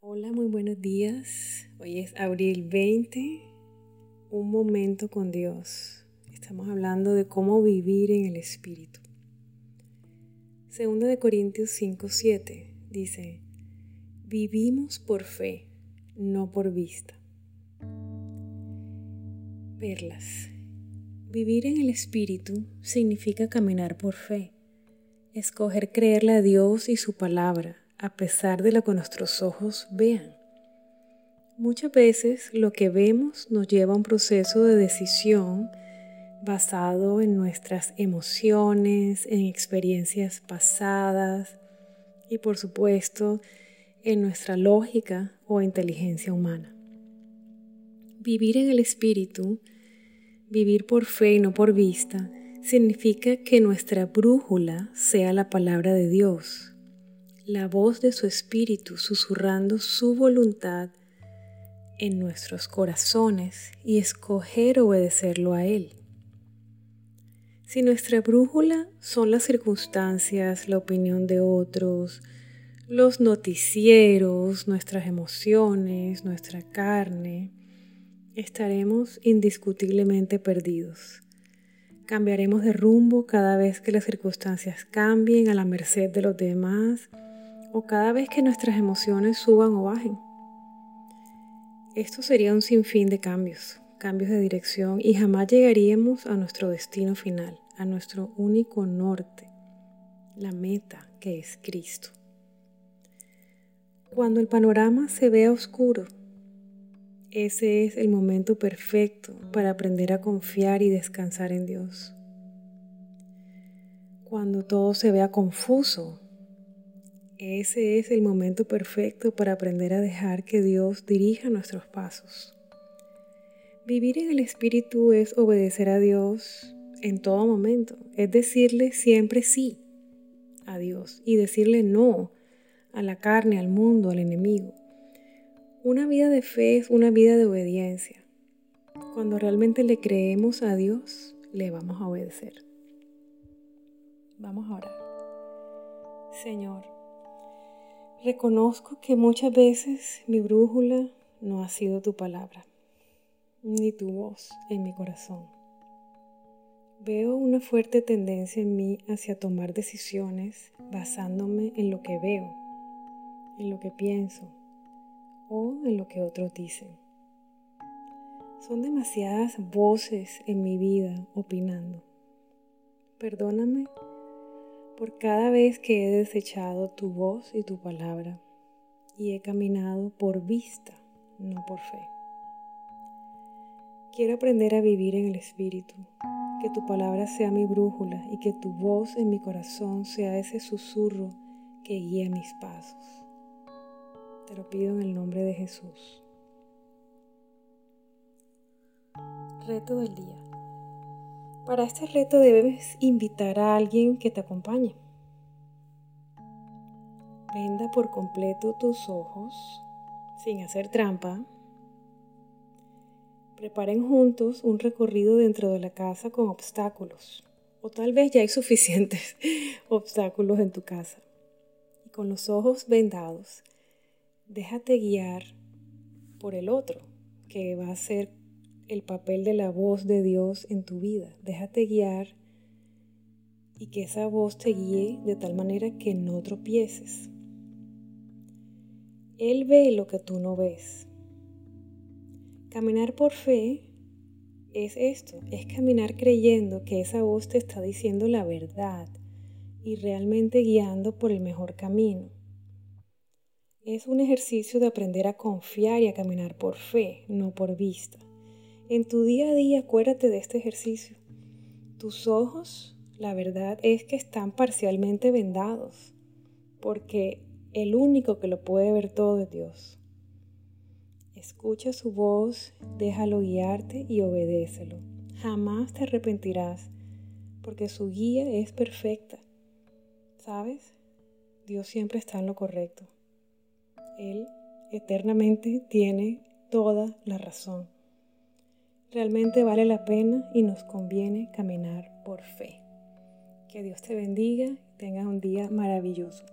Hola, muy buenos días. Hoy es abril 20, un momento con Dios. Estamos hablando de cómo vivir en el Espíritu. Segunda de Corintios 5, 7 dice, vivimos por fe, no por vista. Perlas. Vivir en el Espíritu significa caminar por fe, escoger creerle a Dios y su palabra a pesar de lo que nuestros ojos vean. Muchas veces lo que vemos nos lleva a un proceso de decisión basado en nuestras emociones, en experiencias pasadas y por supuesto en nuestra lógica o inteligencia humana. Vivir en el espíritu, vivir por fe y no por vista, significa que nuestra brújula sea la palabra de Dios, la voz de su espíritu susurrando su voluntad en nuestros corazones y escoger obedecerlo a Él. Si nuestra brújula son las circunstancias, la opinión de otros, los noticieros, nuestras emociones, nuestra carne, estaremos indiscutiblemente perdidos. Cambiaremos de rumbo cada vez que las circunstancias cambien a la merced de los demás o cada vez que nuestras emociones suban o bajen. Esto sería un sinfín de cambios, cambios de dirección y jamás llegaríamos a nuestro destino final, a nuestro único norte, la meta que es Cristo. Cuando el panorama se vea oscuro, ese es el momento perfecto para aprender a confiar y descansar en Dios. Cuando todo se vea confuso, ese es el momento perfecto para aprender a dejar que Dios dirija nuestros pasos. Vivir en el Espíritu es obedecer a Dios en todo momento, es decirle siempre sí a Dios y decirle no a la carne, al mundo, al enemigo. Una vida de fe es una vida de obediencia. Cuando realmente le creemos a Dios, le vamos a obedecer. Vamos a orar. Señor, Reconozco que muchas veces mi brújula no ha sido tu palabra, ni tu voz en mi corazón. Veo una fuerte tendencia en mí hacia tomar decisiones basándome en lo que veo, en lo que pienso o en lo que otros dicen. Son demasiadas voces en mi vida opinando. Perdóname por cada vez que he desechado tu voz y tu palabra y he caminado por vista, no por fe. Quiero aprender a vivir en el Espíritu, que tu palabra sea mi brújula y que tu voz en mi corazón sea ese susurro que guía mis pasos. Te lo pido en el nombre de Jesús. Reto del día. Para este reto debes invitar a alguien que te acompañe. Venda por completo tus ojos sin hacer trampa. Preparen juntos un recorrido dentro de la casa con obstáculos. O tal vez ya hay suficientes obstáculos en tu casa. Y con los ojos vendados, déjate guiar por el otro, que va a ser el papel de la voz de Dios en tu vida. Déjate guiar y que esa voz te guíe de tal manera que no tropieces. Él ve lo que tú no ves. Caminar por fe es esto, es caminar creyendo que esa voz te está diciendo la verdad y realmente guiando por el mejor camino. Es un ejercicio de aprender a confiar y a caminar por fe, no por vista. En tu día a día acuérdate de este ejercicio. Tus ojos, la verdad es que están parcialmente vendados, porque el único que lo puede ver todo es Dios. Escucha su voz, déjalo guiarte y obedécelo. Jamás te arrepentirás, porque su guía es perfecta. ¿Sabes? Dios siempre está en lo correcto. Él eternamente tiene toda la razón. Realmente vale la pena y nos conviene caminar por fe. Que Dios te bendiga y tengas un día maravilloso.